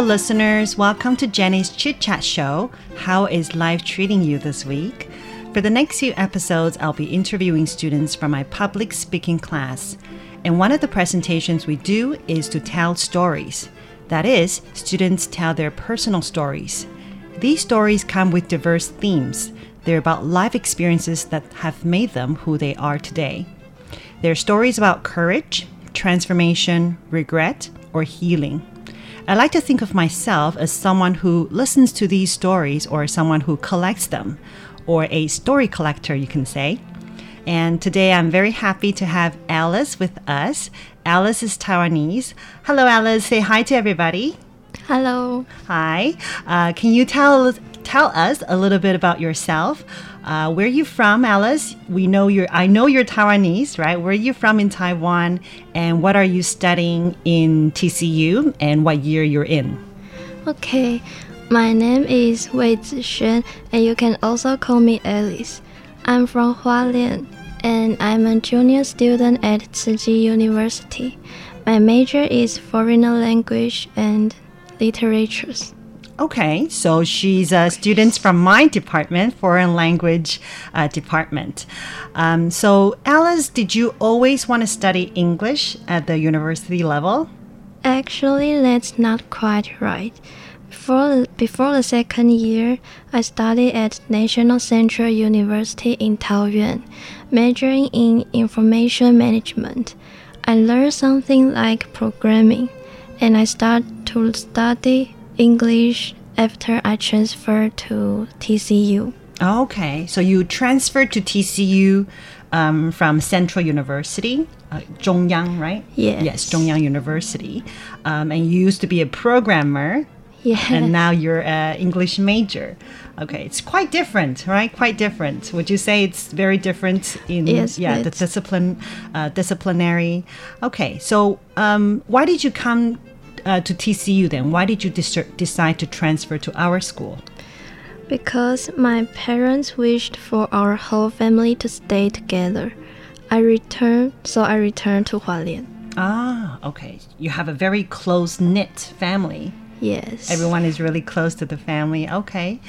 Hello, listeners. Welcome to Jenny's Chit Chat Show. How is life treating you this week? For the next few episodes, I'll be interviewing students from my public speaking class. And one of the presentations we do is to tell stories. That is, students tell their personal stories. These stories come with diverse themes. They're about life experiences that have made them who they are today. They're stories about courage, transformation, regret, or healing. I like to think of myself as someone who listens to these stories or someone who collects them, or a story collector, you can say. And today I'm very happy to have Alice with us. Alice is Taiwanese. Hello, Alice. Say hi to everybody. Hello，Hi. Uh, can you tell tell us a little bit about yourself? Uh, where are you from, Alice? We know you're. I know you're Taiwanese, right? Where are you from in Taiwan? And what are you studying in TCU? And what year you're in? Okay, my name is Wei Zixuan, and you can also call me Alice. I'm from Hualien, and I'm a junior student at Tzu University. My major is foreign language and literatures. Okay, so she's a student from my department, foreign language uh, department. Um, so, Alice, did you always want to study English at the university level? Actually, that's not quite right. Before, before the second year, I studied at National Central University in Taoyuan, majoring in information management. I learned something like programming, and I started to study English after I transferred to TCU. Okay, so you transferred to TCU um, from Central University, uh, Zhongyang, right? Yes. Yes, Zhongyang University. Um, and you used to be a programmer, Yes. and now you're an English major. Okay, it's quite different, right? Quite different. Would you say it's very different in Yes, yeah the discipline, uh, disciplinary? Okay, so um, why did you come uh, to TCU then? Why did you decide to transfer to our school? Because my parents wished for our whole family to stay together. I returned, so I returned to Hualien. Ah, okay. You have a very close knit family. Yes. Everyone is really close to the family. Okay.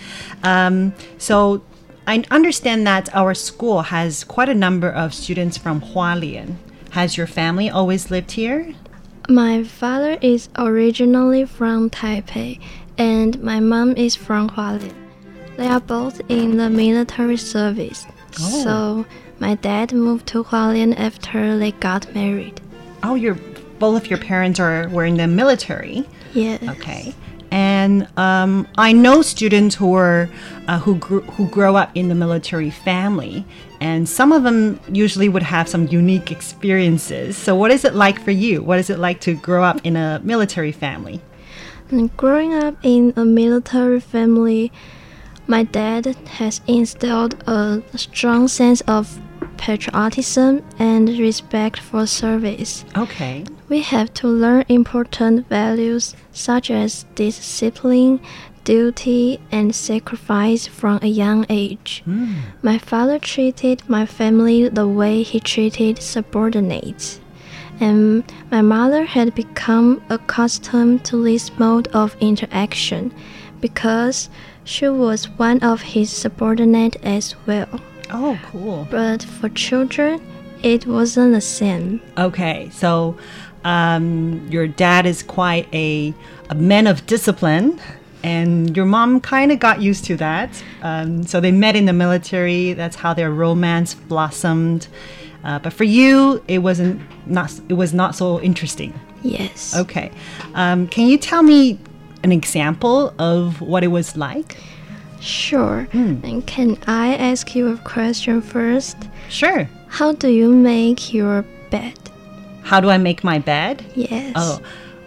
Um, so I understand that our school has quite a number of students from Hualien. Has your family always lived here? My father is originally from Taipei, and my mom is from Hualien. They are both in the military service. Oh. So my dad moved to Hualien after they got married. Oh, your both of your parents are were in the military. Yes. Okay. And um, I know students who are uh, who grew, who grow up in the military family, and some of them usually would have some unique experiences. So, what is it like for you? What is it like to grow up in a military family? And growing up in a military family, my dad has instilled a strong sense of patriotism and respect for service. Okay. We have to learn important values such as discipline, duty, and sacrifice from a young age. My father treated my family the way he treated subordinates. And my mother had become accustomed to this mode of interaction because she was one of his subordinates as well. Oh, cool. But for children, it wasn't the same. Okay, so um, your dad is quite a, a man of discipline, and your mom kind of got used to that. Um, so they met in the military. That's how their romance blossomed. Uh, but for you, it wasn't not it was not so interesting. Yes. Okay, um, can you tell me an example of what it was like? Sure. And can I ask you a question first? Sure. How do you make your bed? How do I make my bed? Yes. Oh,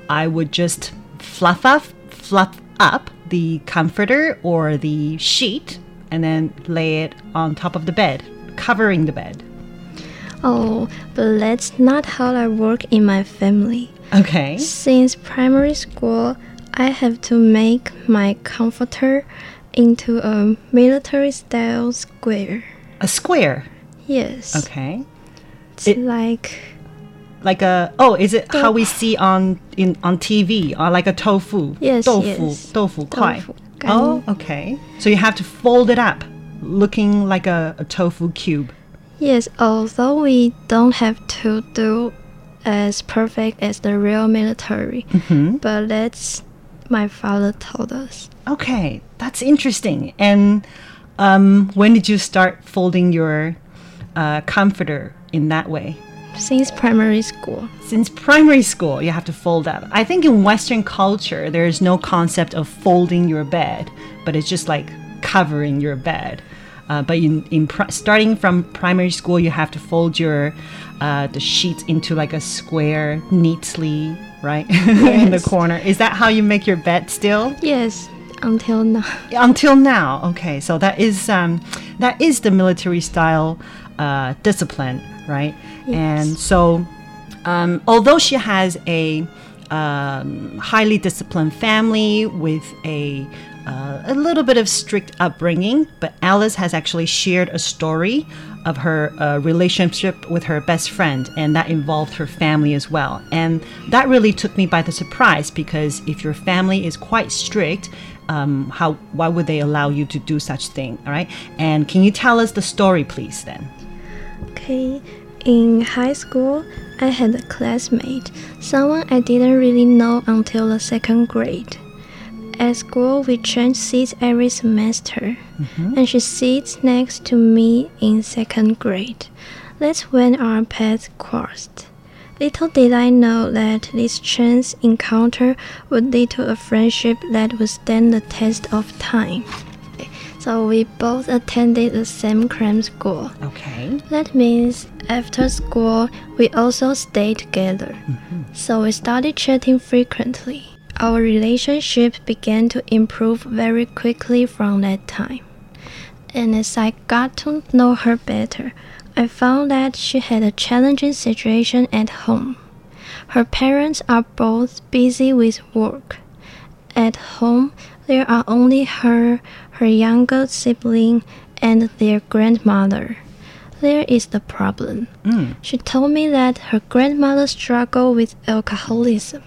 I would just fluff up, fluff up the comforter or the sheet, and then lay it on top of the bed, covering the bed. Oh, but that's not how I work in my family. Okay. Since primary school, I have to make my comforter into a military style square. A square. Yes. Okay. It's It- like Like a oh, is it how we see on in on TV or like a tofu? Yes, tofu, yes. tofu. Tofu, Oh, okay. So you have to fold it up, looking like a, a tofu cube. yes, although we don't have to do as perfect as the real military, Mm-hmm. but that's my father told us. Okay, that's interesting. And um, when did you start folding your uh, comforter in that way? Since primary school. Since primary school, you have to fold up. I think in Western culture, there is no concept of folding your bed, but it's just like covering your bed. Uh, but in, in starting from primary school, you have to fold your uh, the sheets into like a square neatly, right in the corner. Is that how you make your bed still? Yes, until now. until now okay so that is um, that is the military style uh, discipline right and so um, although she has a um, highly disciplined family with a uh, a little bit of strict upbringing, but Alice has actually shared a story of her uh, relationship with her best friend, and that involved her family as well. And that really took me by the surprise because if your family is quite strict, um, how why would they allow you to do such thing? All right, and can you tell us the story, please? Then. Okay, in high school, I had a classmate, someone I didn't really know until the second grade. At school, we change seats every semester, mm-hmm. and she sits next to me in second grade. That's when our paths crossed. Little did I know that this chance encounter would lead to a friendship that would stand the test of time. So we both attended the same cram school. Okay. That means after school, we also stayed together. Mm-hmm. So we started chatting frequently. Our relationship began to improve very quickly from that time. And as I got to know her better, I found that she had a challenging situation at home. Her parents are both busy with work. At home, there are only her, her younger sibling, and their grandmother. There is the problem. She told me that her grandmother struggled with alcoholism.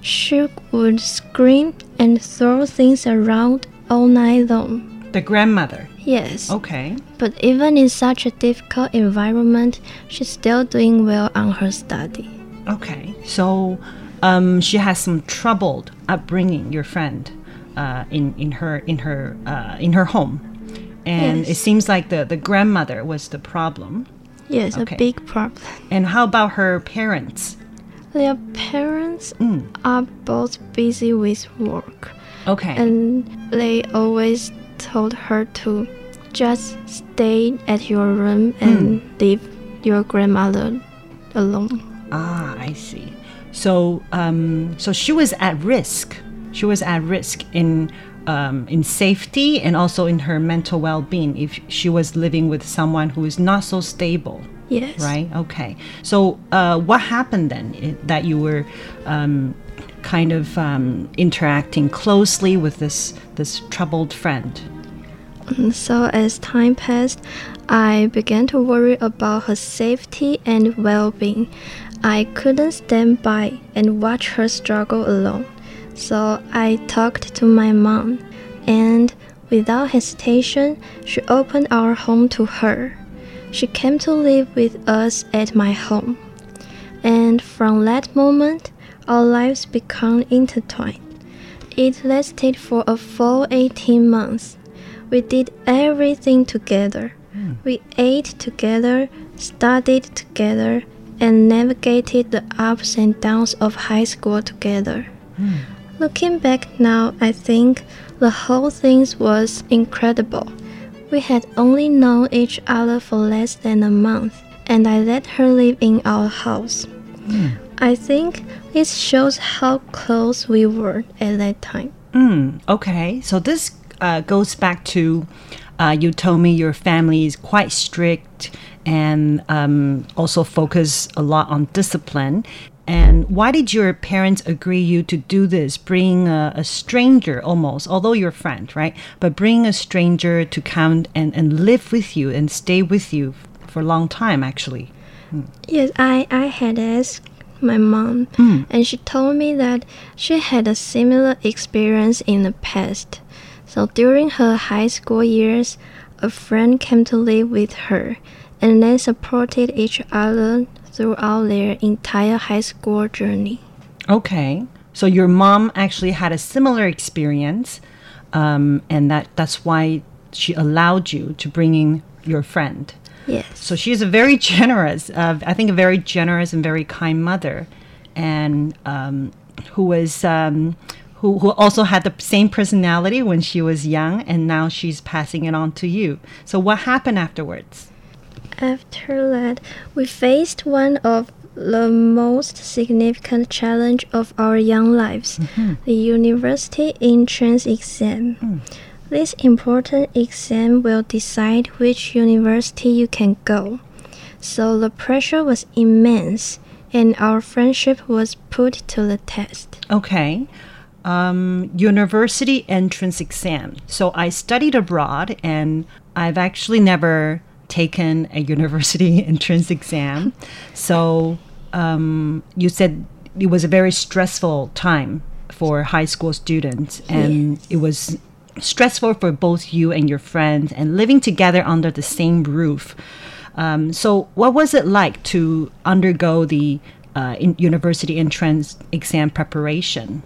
She would scream and throw things around all night long. The grandmother. Yes, Okay. but even in such a difficult environment, she's still doing well on her study. Okay. So um, she has some troubled upbringing. Your friend, uh, in in her in her uh, in her home, and it seems like the the grandmother was the problem. Yes, Okay. a big problem. And how about her parents? Their parents Mm. are both busy with work, Okay. and they always told her to just stay at your room and leave your grandmother alone. ah, I see. So um, so she was at risk. She was at risk in. Um, in safety and also in her mental well-being if she was living with someone who is not so stable Yes. Right? Okay. So, uh, what happened then i- that you were um, kind of um, interacting closely with this, this troubled friend? So as time passed, I began to worry about her safety and well-being. I couldn't stand by and watch her struggle alone. So I talked to my mom, and without hesitation, she opened our home to her. She came to live with us at my home. And from that moment, our lives became intertwined. It lasted for a full 18 months. We did everything together. Hmm. We ate together, studied together, and navigated the ups and downs of high school together. Hmm. Looking back now, I think the whole thing was incredible. We had only known each other for less than a month, and I let her live in our house. I think this shows how close we were at that time. Mm, okay. So, this uh, goes back to uh, you told me your family is quite strict and um, also focus a lot on discipline. And why did your parents agree you to do this? Bring a, a stranger almost, although you're friend, right? But bring a stranger to come and, and live with you and stay with you for a long time, actually. Hmm. Yes, I, I had asked my mom, hmm. and she told me that she had a similar experience in the past. So during her high school years, a friend came to live with her, and they supported each other throughout their entire high school journey. Okay. So your mom actually had a similar experience, um, and that that's why she allowed you to bring in your friend. Yes. So she's a very generous, uh, I think, a very generous and very kind mother, and um, who was. Um, who, who also had the same personality when she was young, and now she's passing it on to you. So, what happened afterwards? After that, we faced one of the most significant challenge of our young lives, the university entrance exam. This important exam will decide which university you can go. So the pressure was immense and our friendship was put to the test. Okay. Um, university entrance exam. So I studied abroad and I've actually never taken a university entrance exam. So um, you said it was a very stressful time for high school students and it was stressful for both you and your friends and living together under the same roof. Um, so, what was it like to undergo the uh, in university entrance exam preparation?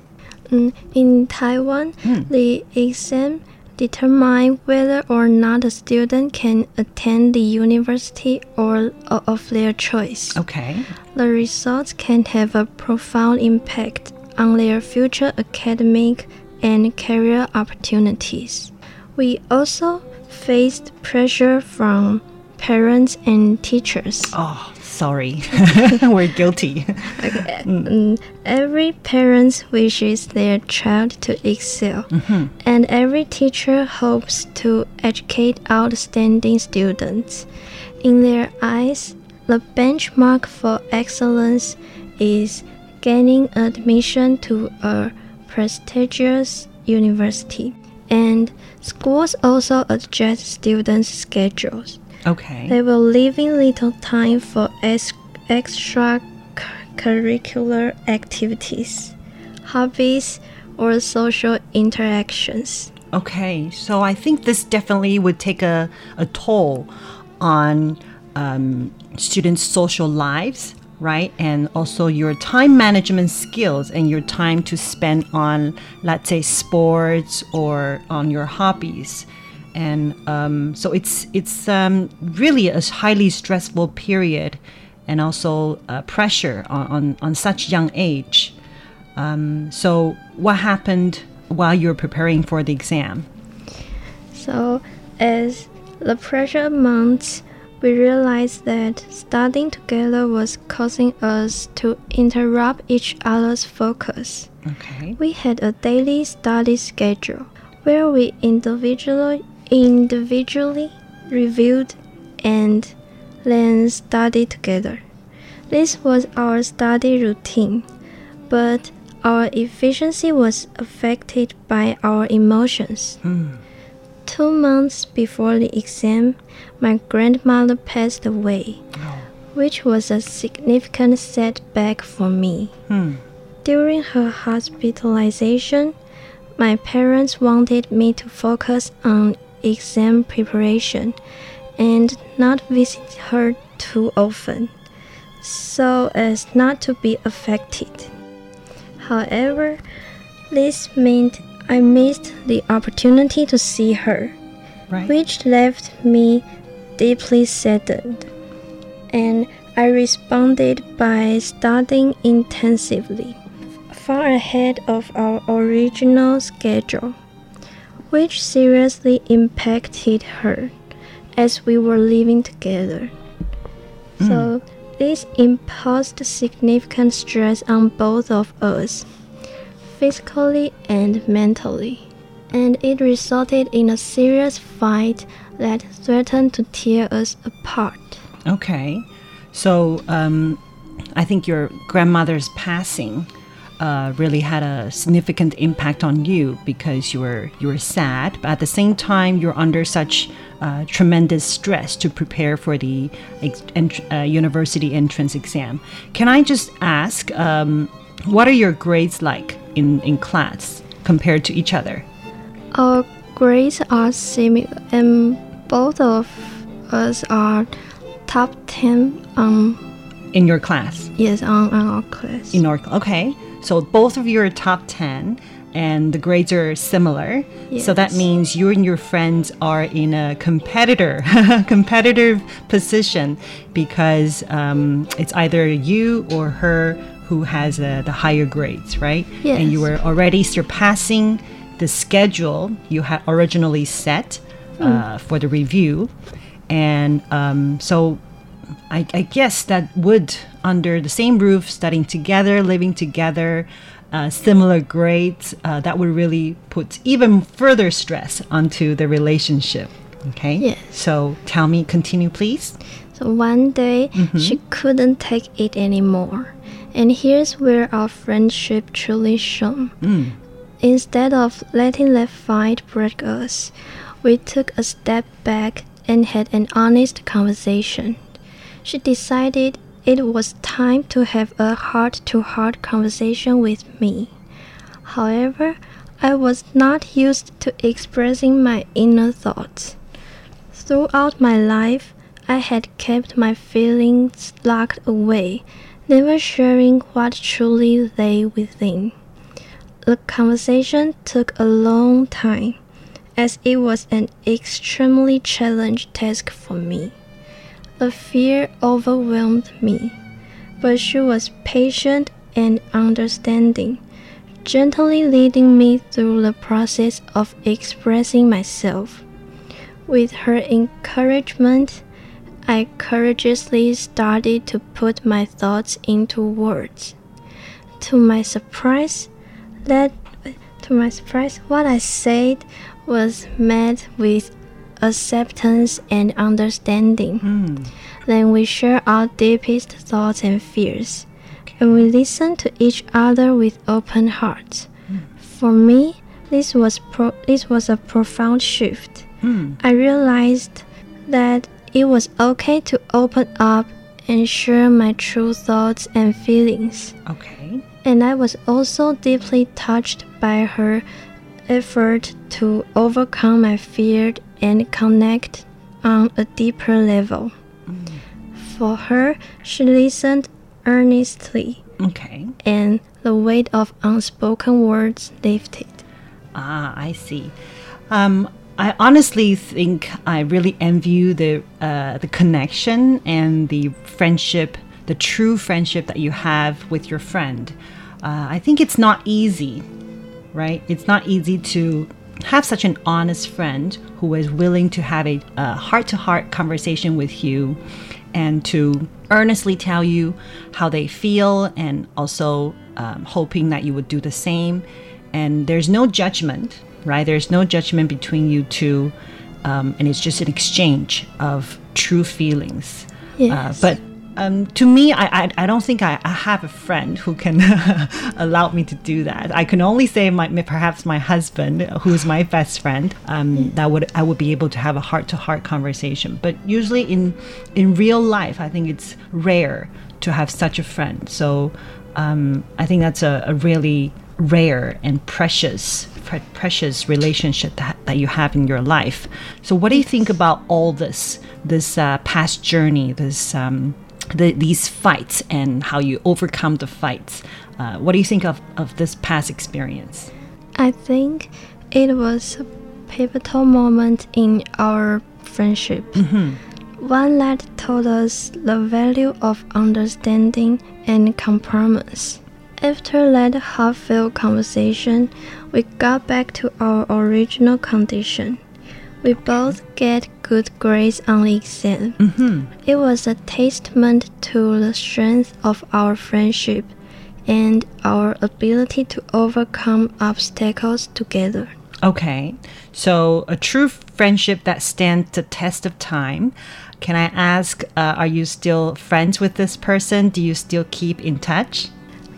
Mm, In Taiwan, the exam determine whether or not a student can attend the university or of their choice. Okay. The results can have a profound impact on their future academic and career opportunities. We also faced pressure from parents and teachers. Oh, sorry. We're guilty. okay. Mm, Every parent wishes their child to excel, mm-hmm. and every teacher hopes to educate outstanding students. In their eyes, the benchmark for excellence is gaining admission to a prestigious university. And schools also adjust students' schedules. Okay. They will leave in little time for ex- extracurricular activities, hobbies, or social interactions. Okay, so I think this definitely would take a, a toll on um, students' social lives, right? And also your time management skills and your time to spend on, let's say, sports or on your hobbies. And um, so it's it's um, really a highly stressful period, and also uh, pressure on, on, on such young age. Um, so what happened while you were preparing for the exam? So, as the pressure mounts, we realized that studying together was causing us to interrupt each other's focus. Okay. We had a daily study schedule where we individually individually reviewed and then study together. This was our study routine, but our efficiency was affected by our emotions. Hmm. Two months before the exam, my grandmother passed away, which was a significant setback for me. Hmm. During her hospitalization, my parents wanted me to focus on exam preparation and not visit her too often, so as not to be affected. However, this meant I missed the opportunity to see her, Right. which left me deeply saddened. And I responded by studying intensively, far ahead of our original schedule, which seriously impacted her as we were living together. So, this imposed significant stress on both of us, physically and mentally, and it resulted in a serious fight that threatened to tear us apart. Okay. So um, I think your grandmother's passing uh, really had a significant impact on you because you were you were sad, but at the same time you're under such uh, tremendous stress to prepare for the uh, university entrance exam. Can I just ask, um, what are your grades like in in class compared to each other? Our grades are similar, and both of us are top 10 on In your class? yes on, on our class. in our okay so both of you are top 10 and the grades are similar. So that means you and your friends are in a competitor competitive position because um, it's either you or her who has uh, the higher grades right? And you Yes. were already surpassing the schedule you had originally set uh, for the review. And um, so I, I guess that would, under the same roof, studying together, living together, uh, similar grades, uh, that would really put even further stress onto the relationship. Okay? Yes. So tell me, continue, please. So one day she couldn't take it anymore. And here's where our friendship truly shone. Instead of letting that fight break us, we took a step back and had an honest conversation. She decided it was time to have a heart to heart conversation with me. However, I was not used to expressing my inner thoughts. Throughout my life, I had kept my feelings locked away, never sharing what truly lay within. The conversation took a long time, as it was an extremely challenging task for me. The fear overwhelmed me, but she was patient and understanding, gently leading me through the process of expressing myself. With her encouragement, I courageously started to put my thoughts into words. To my surprise, that to my surprise, what I said was met with acceptance and understanding. Hmm. Then we share our deepest thoughts and fears, and we listen to each other with open hearts. Hmm. For me, this was pro- this was a profound shift. Hmm. I realized that it was okay to open up and share my true thoughts and feelings. Okay. And I was also deeply touched by her effort to overcome my fear and connect on a deeper level. For her, she listened earnestly, Okay. and the weight of unspoken words lifted. Ah, I see. Um, I honestly think I really envy the uh, the connection and the friendship, the true friendship that you have with your friend. Uh, I think it's not easy, right? It's not easy to have such an honest friend who is willing to have a heart to heart conversation with you and to earnestly tell you how they feel and also um, hoping that you would do the same. And there's no judgment, right? There's no judgment between you two. Um, and it's just an exchange of true feelings. Yes. but um, to me, I, I, I don't think I, I have a friend who can allow me to do that. I can only say my perhaps my husband, who is my best friend, um, that would I would be able to have a heart to heart conversation. But usually in in real life, I think it's rare to have such a friend. So um, I think that's a, a really rare and precious pre- precious relationship that, that you have in your life. So what do you think about all this this uh, past journey, this um, the, these fights and how you overcome the fights. Uh, what do you think of, of this past experience? I think it was a pivotal moment in our friendship. One that taught us the value of understanding and compromise. After that heartfelt conversation, we got back to our original condition. We both get good grades on the exam. Mm-hmm. It was a testament to the strength of our friendship and our ability to overcome obstacles together. Okay, so a true friendship that stands the test of time. Can I ask, uh, are you still friends with this person? Do you still keep in touch?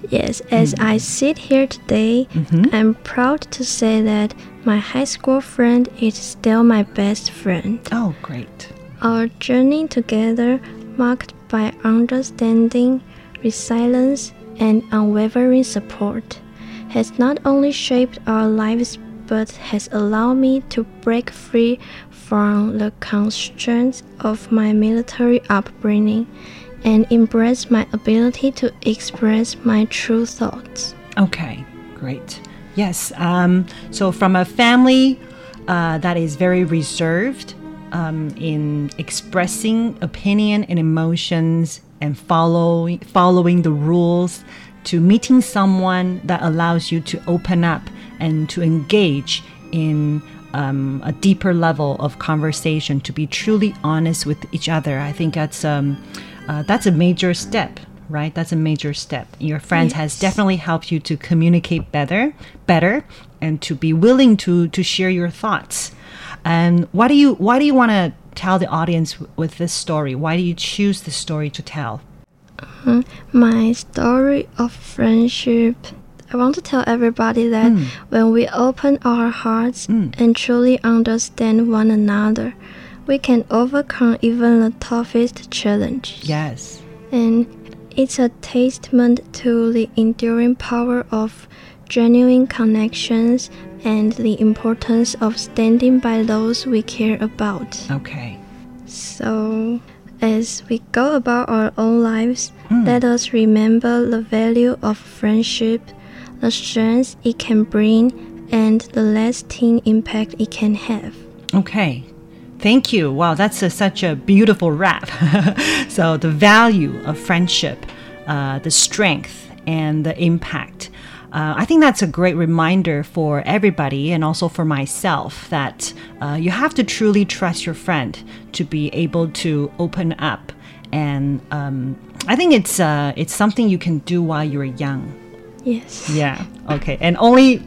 Yes, as I mm-hmm. sit here today, mm-hmm. I'm proud to say that my high school friend is still my best friend. Oh, great. Our journey together, marked by understanding, resilience, and unwavering support, has not only shaped our lives but has allowed me to break free from the constraints of my military upbringing and embrace my ability to express my true thoughts. Okay, great. Yes. Um, so, from a family uh, that is very reserved um, in expressing opinion and emotions and following following the rules, to meeting someone that allows you to open up and to engage in um, a deeper level of conversation, to be truly honest with each other. I think that's um, uh, that's a major step right? That's a major step. Your friends has definitely helped you to communicate better better and to be willing to to share your thoughts. And why do you why do you want to tell the audience with this story? Why do you choose this story to tell? Uh-huh. My story of friendship. I want to tell everybody that hmm. when we open our hearts hmm. and truly understand one another, we can overcome even the toughest challenges. yes. And it's a testament to the enduring power of genuine connections and the importance of standing by those we care about. okay So, as we go about our own lives, hmm. let us remember the value of friendship, the strength it can bring, and the lasting impact it can have. Okay. Thank you. Wow, that's a, such a beautiful wrap. so, the value of friendship, uh, the strength, and the impact. Uh, I think that's a great reminder for everybody and also for myself that uh, you have to truly trust your friend to be able to open up. And um, I think it's, uh, it's something you can do while you're young. Yes. Yeah. Okay. And only,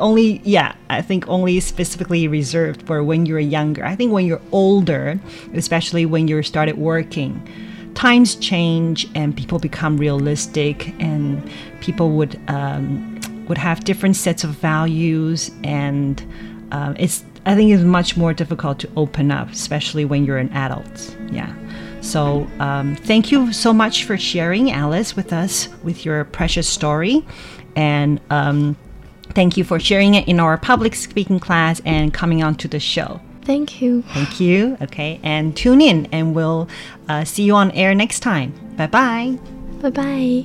only, yeah, I think only specifically reserved for when you're younger. I think when you're older, especially when you're started working, times change and people become realistic and people would, um, would have different sets of values and um, it's, I think it's much more difficult to open up, especially when you're an adult. Yeah. So, um, thank you so much for sharing, Alice, with us with your precious story. And um, thank you for sharing it in our public speaking class and coming on to the show. Thank you. Thank you. Okay. And tune in, and we'll uh, see you on air next time. Bye bye. Bye bye.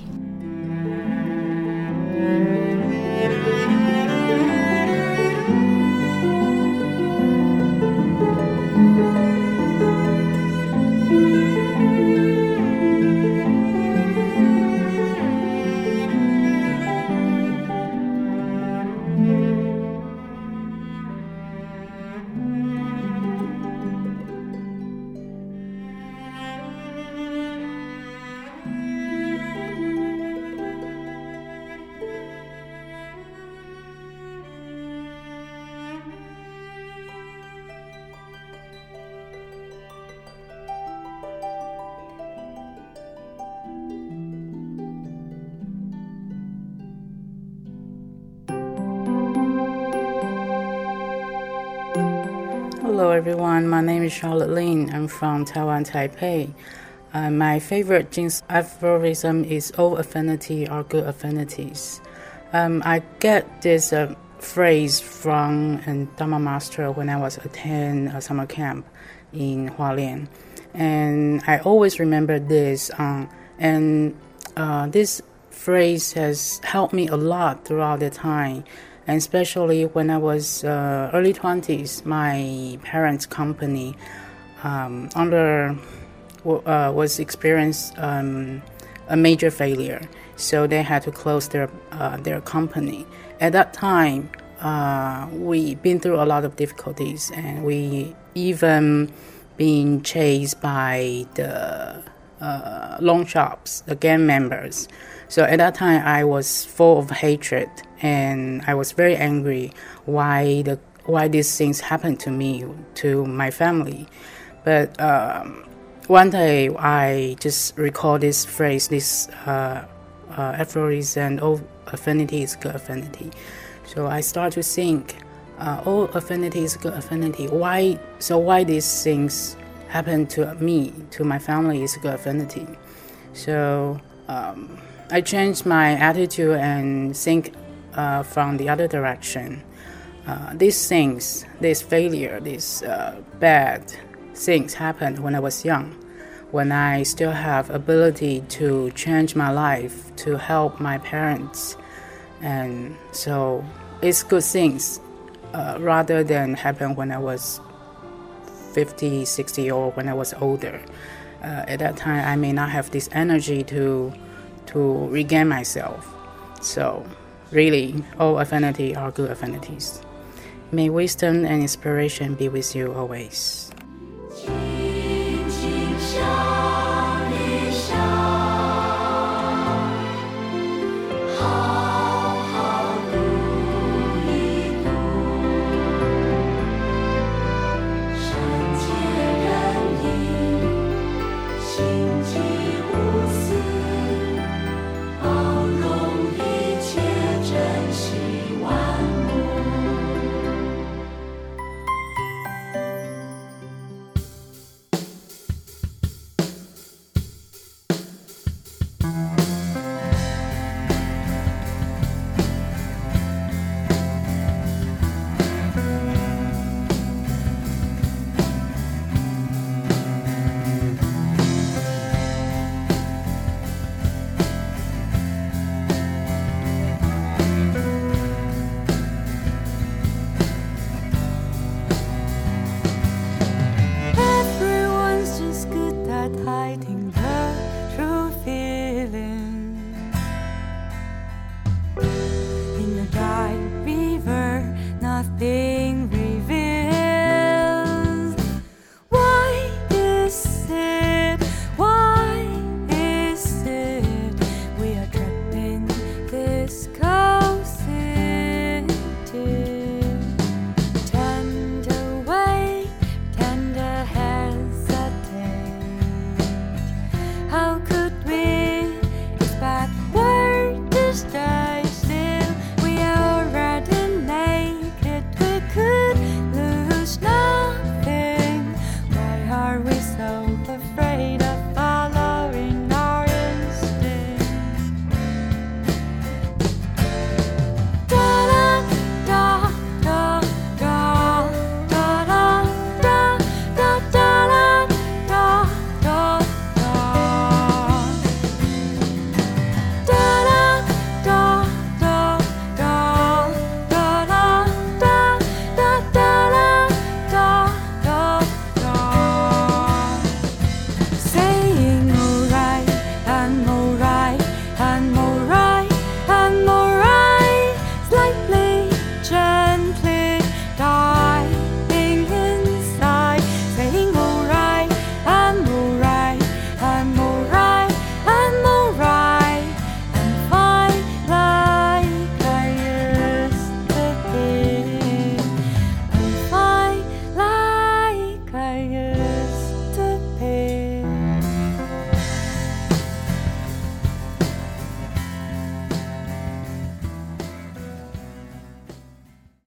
Is Charlotte Lin. I'm from Taiwan, Taipei. Uh, my favorite Jing Si aphorism is all affinity are good affinities. Um, I get this uh, phrase from a Dharma master when I was attending a summer camp in Hualien. And I always remember this. Um, and uh, this phrase has helped me a lot throughout the time and especially when I was uh, early 20s, my parents' company um, under uh, was experienced um, a major failure, so they had to close their uh, their company. At that time, uh, we been through a lot of difficulties, and we even been chased by the uh, loan shops, the gang members. So at that time, I was full of hatred and I was very angry why the why these things happened to me to my family. But um, one day I just recall this phrase, this uh, uh, aphorism, "All affinity is good affinity." So I start to think, uh, "All affinity is good affinity." Why? So why these things happen to me, to my family, is a good affinity. So um, I changed my attitude and think uh, from the other direction. Uh, these things, this failure, these uh, bad things happened when I was young, when I still have ability to change my life, to help my parents, and so it's good things uh, rather than happen when I was 50, 60, or when I was older. Uh, at that time, I may not have this energy to to regain myself. So Really, all affinity are good affinities. May wisdom and inspiration be with you always.